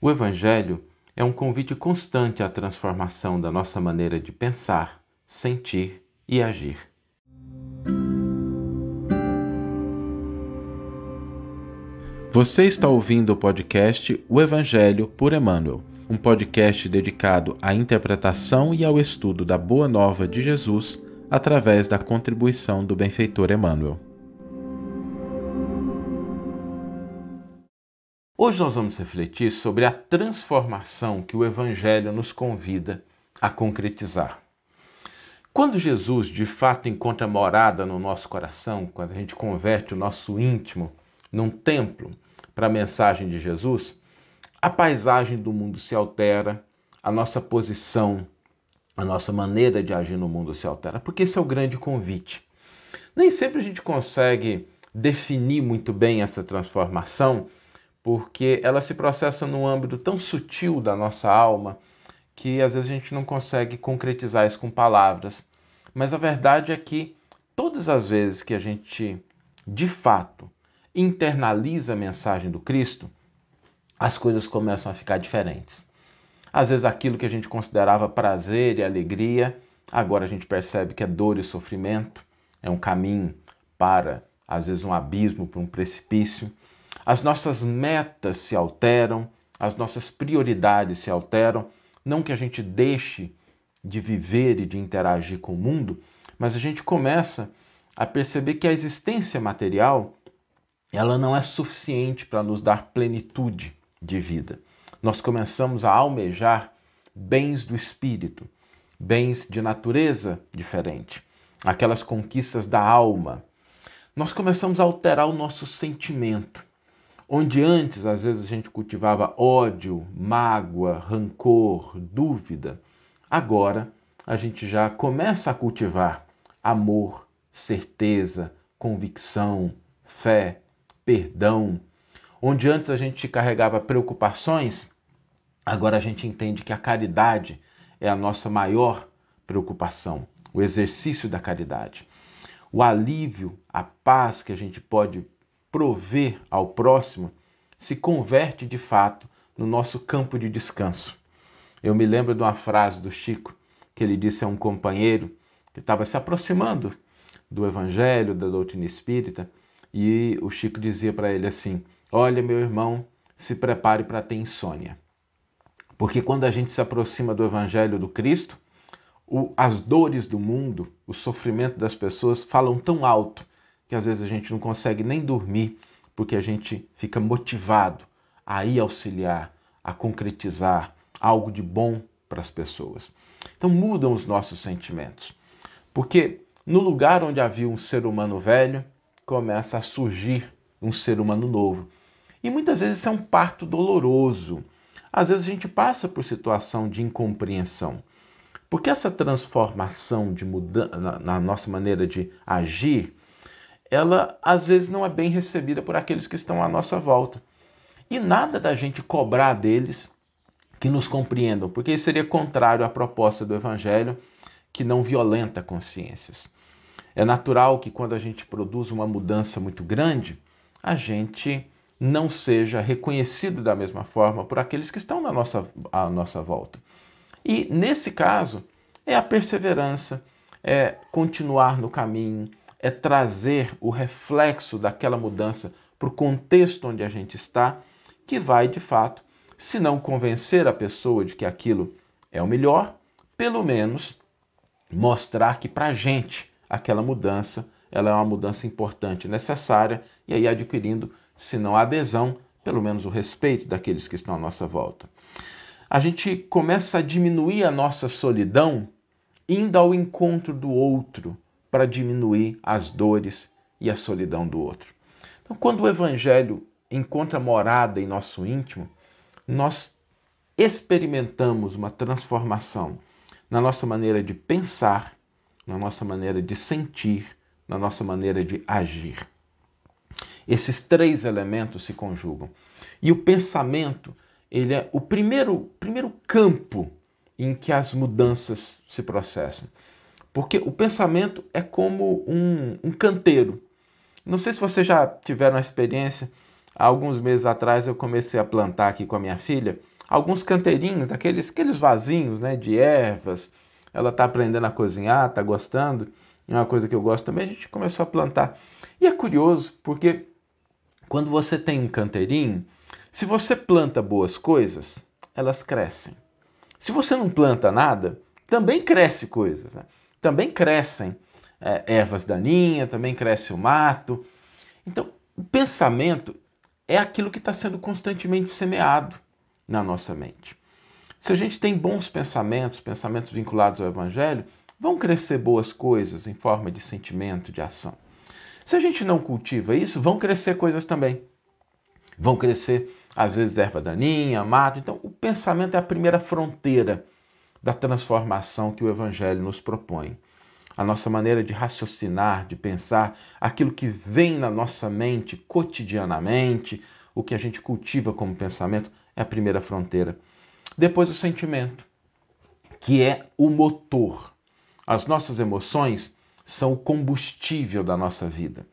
O Evangelho é um convite constante à transformação da nossa maneira de pensar, sentir e agir. Você está ouvindo o podcast O Evangelho por Emmanuel, um podcast dedicado à interpretação e ao estudo da Boa Nova de Jesus através da contribuição do benfeitor Emmanuel. Hoje nós vamos refletir sobre a transformação que o Evangelho nos convida a concretizar. Quando Jesus de fato encontra morada no nosso coração, quando a gente converte o nosso íntimo num templo para a mensagem de Jesus, a paisagem do mundo se altera, a nossa posição, a nossa maneira de agir no mundo se altera, porque esse é o grande convite. Nem sempre a gente consegue definir muito bem essa transformação porque ela se processa num âmbito tão sutil da nossa alma que às vezes a gente não consegue concretizar isso com palavras. Mas a verdade é que todas as vezes que a gente, de fato, internaliza a mensagem do Cristo, as coisas começam a ficar diferentes. Às vezes aquilo que a gente considerava prazer e alegria, agora a gente percebe que é dor e sofrimento, é um caminho para, às vezes, um abismo, para um precipício as nossas metas se alteram, as nossas prioridades se alteram. Não que a gente deixe de viver e de interagir com o mundo, mas a gente começa a perceber que a existência material ela não é suficiente para nos dar plenitude de vida. Nós começamos a almejar bens do espírito, bens de natureza diferente, aquelas conquistas da alma. Nós começamos a alterar o nosso sentimento. Onde antes, às vezes, a gente cultivava ódio, mágoa, rancor, dúvida, agora a gente já começa a cultivar amor, certeza, convicção, fé, perdão. Onde antes a gente carregava preocupações, agora a gente entende que a caridade é a nossa maior preocupação, o exercício da caridade. O alívio, a paz que a gente pode prover ao próximo se converte de fato no nosso campo de descanso. Eu me lembro de uma frase do Chico que ele disse a um companheiro que estava se aproximando do Evangelho, da doutrina espírita, e o Chico dizia para ele assim: Olha, meu irmão, se prepare para ter insônia. Porque quando a gente se aproxima do Evangelho do Cristo, o, as dores do mundo, o sofrimento das pessoas falam tão alto que às vezes a gente não consegue nem dormir porque a gente fica motivado a ir auxiliar, a concretizar algo de bom para as pessoas. Então mudam os nossos sentimentos. Porque no lugar onde havia um ser humano velho, começa a surgir um ser humano novo. E muitas vezes isso é um parto doloroso. Às vezes a gente passa por situação de incompreensão. Porque essa transformação de mudança na nossa maneira de agir, ela às vezes não é bem recebida por aqueles que estão à nossa volta. E nada da gente cobrar deles que nos compreendam, porque isso seria contrário à proposta do Evangelho, que não violenta consciências. É natural que quando a gente produz uma mudança muito grande, a gente não seja reconhecido da mesma forma por aqueles que estão na nossa, à nossa volta. E nesse caso, é a perseverança, é continuar no caminho, é trazer o reflexo daquela mudança para o contexto onde a gente está, que vai de fato, se não convencer a pessoa de que aquilo é o melhor, pelo menos mostrar que para a gente aquela mudança ela é uma mudança importante, necessária, e aí adquirindo, se não a adesão, pelo menos o respeito daqueles que estão à nossa volta. A gente começa a diminuir a nossa solidão indo ao encontro do outro, para diminuir as dores e a solidão do outro. Então, quando o Evangelho encontra morada em nosso íntimo, nós experimentamos uma transformação na nossa maneira de pensar, na nossa maneira de sentir, na nossa maneira de agir. Esses três elementos se conjugam. E o pensamento, ele é o primeiro, primeiro campo em que as mudanças se processam. Porque o pensamento é como um, um canteiro. Não sei se vocês já tiveram a experiência, há alguns meses atrás eu comecei a plantar aqui com a minha filha alguns canteirinhos, aqueles, aqueles vasinhos né, de ervas. Ela está aprendendo a cozinhar, está gostando. É uma coisa que eu gosto também. A gente começou a plantar. E é curioso, porque quando você tem um canteirinho, se você planta boas coisas, elas crescem. Se você não planta nada, também cresce coisas. Né? Também crescem é, ervas daninhas, também cresce o mato. Então, o pensamento é aquilo que está sendo constantemente semeado na nossa mente. Se a gente tem bons pensamentos, pensamentos vinculados ao Evangelho, vão crescer boas coisas em forma de sentimento, de ação. Se a gente não cultiva isso, vão crescer coisas também. Vão crescer, às vezes, erva daninha, mato. Então, o pensamento é a primeira fronteira da transformação que o Evangelho nos propõe. A nossa maneira de raciocinar, de pensar, aquilo que vem na nossa mente cotidianamente, o que a gente cultiva como pensamento, é a primeira fronteira. Depois o sentimento, que é o motor. As nossas emoções são o combustível da nossa vida.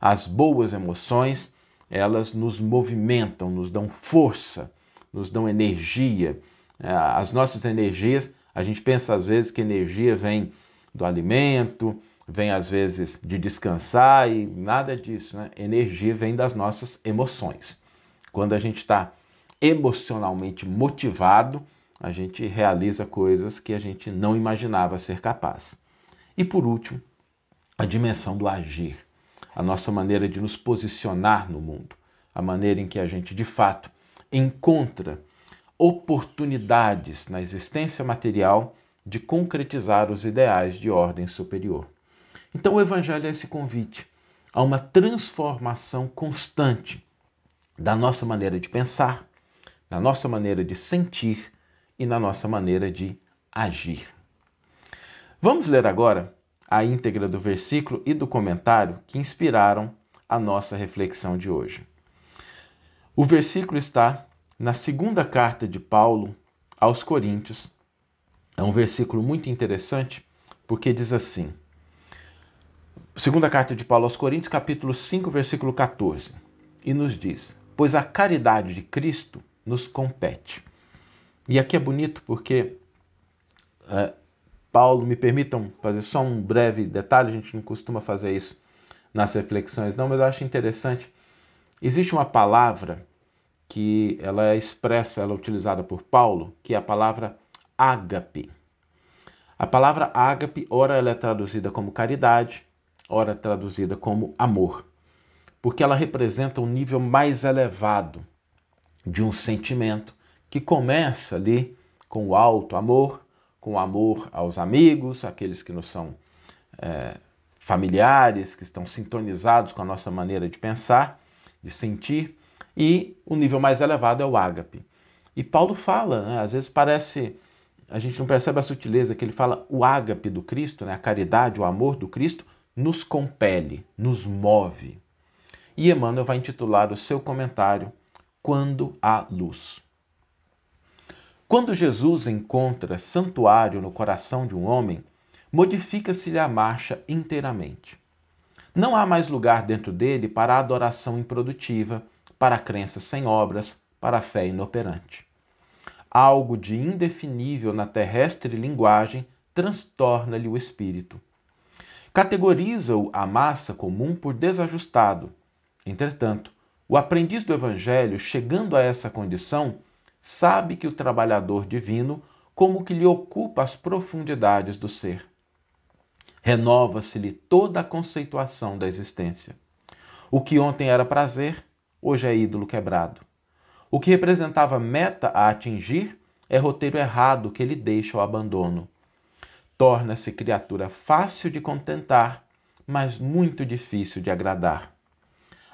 As boas emoções, elas nos movimentam, nos dão força, nos dão energia. É, as nossas energias, a gente pensa às vezes que energia vem do alimento, vem às vezes de descansar e nada disso, né? Energia vem das nossas emoções. Quando a gente está emocionalmente motivado, a gente realiza coisas que a gente não imaginava ser capaz. E por último, a dimensão do agir, a nossa maneira de nos posicionar no mundo, a maneira em que a gente de fato encontra oportunidades na existência material de concretizar os ideais de ordem superior. Então, o Evangelho é esse convite a uma transformação constante da nossa maneira de pensar, na nossa maneira de sentir e na nossa maneira de agir. Vamos ler agora a íntegra do versículo e do comentário que inspiraram a nossa reflexão de hoje. O versículo está na segunda carta de Paulo aos Coríntios. É um versículo muito interessante porque diz assim: Segunda carta de Paulo aos Coríntios, capítulo 5, versículo 14, e nos diz: Pois a caridade de Cristo nos compete. E aqui é bonito porque é, Paulo, me permitam fazer só um breve detalhe, a gente não costuma fazer isso nas reflexões, não, mas eu acho interessante. Existe uma palavra que ela é expressa, ela é utilizada por Paulo, que é a palavra ágape. A palavra ágape, ora ela é traduzida como caridade, ora traduzida como amor, porque ela representa um nível mais elevado de um sentimento que começa ali com o alto amor, com o amor aos amigos, aqueles que nos são é, familiares, que estão sintonizados com a nossa maneira de pensar, de sentir, e o nível mais elevado é o ágape. E Paulo fala, né, às vezes parece, a gente não percebe a sutileza que ele fala, o ágape do Cristo, né, a caridade, o amor do Cristo, nos compele, nos move. E Emmanuel vai intitular o seu comentário quando há luz. Quando Jesus encontra santuário no coração de um homem, modifica-se-lhe a marcha inteiramente. Não há mais lugar dentro dele para a adoração improdutiva, para a crença sem obras, para a fé inoperante. Algo de indefinível na terrestre linguagem transtorna-lhe o espírito. Categoriza-o a massa comum por desajustado. Entretanto, o aprendiz do Evangelho, chegando a essa condição, sabe que o trabalhador divino como que lhe ocupa as profundidades do ser. Renova-se-lhe toda a conceituação da existência. O que ontem era prazer, hoje é ídolo quebrado. O que representava meta a atingir é roteiro errado que ele deixa ao abandono. Torna-se criatura fácil de contentar, mas muito difícil de agradar.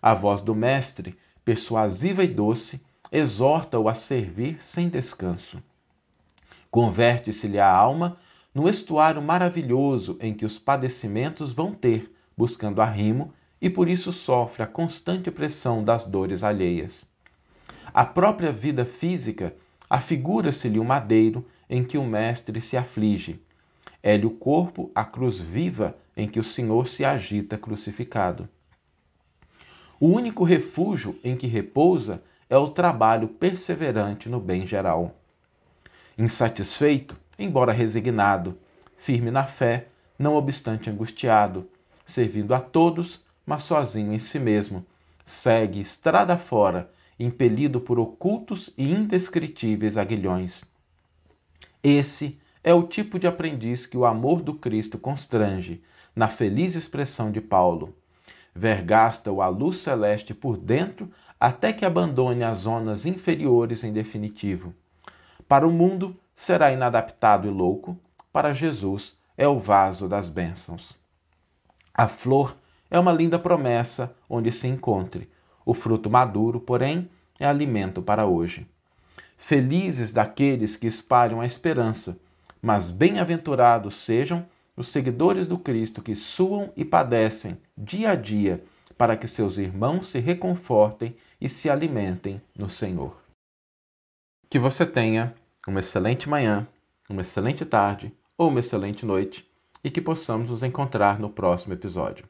A voz do Mestre, persuasiva e doce, exorta-o a servir sem descanso. Converte-se-lhe a alma no estuário maravilhoso em que os padecimentos vão ter, buscando arrimo, e por isso sofre a constante pressão das dores alheias. A própria vida física afigura-se-lhe o madeiro em que o Mestre se aflige. É-lhe o corpo a cruz viva em que o Senhor se agita crucificado. O único refúgio em que repousa é o trabalho perseverante no bem geral. Insatisfeito, embora resignado, firme na fé, não obstante angustiado, servindo a todos, mas sozinho em si mesmo, segue estrada fora, impelido por ocultos e indescritíveis aguilhões. Esse é o tipo de aprendiz que o amor do Cristo constrange, na feliz expressão de Paulo. Vergasta-o a luz celeste por dentro até que abandone as zonas inferiores em definitivo. Para o mundo, será inadaptado e louco, para Jesus, é o vaso das bênçãos. A flor é uma linda promessa onde se encontre. O fruto maduro, porém, é alimento para hoje. Felizes daqueles que espalham a esperança, mas bem-aventurados sejam os seguidores do Cristo que suam e padecem dia a dia para que seus irmãos se reconfortem e se alimentem no Senhor. Que você tenha uma excelente manhã, uma excelente tarde ou uma excelente noite e que possamos nos encontrar no próximo episódio.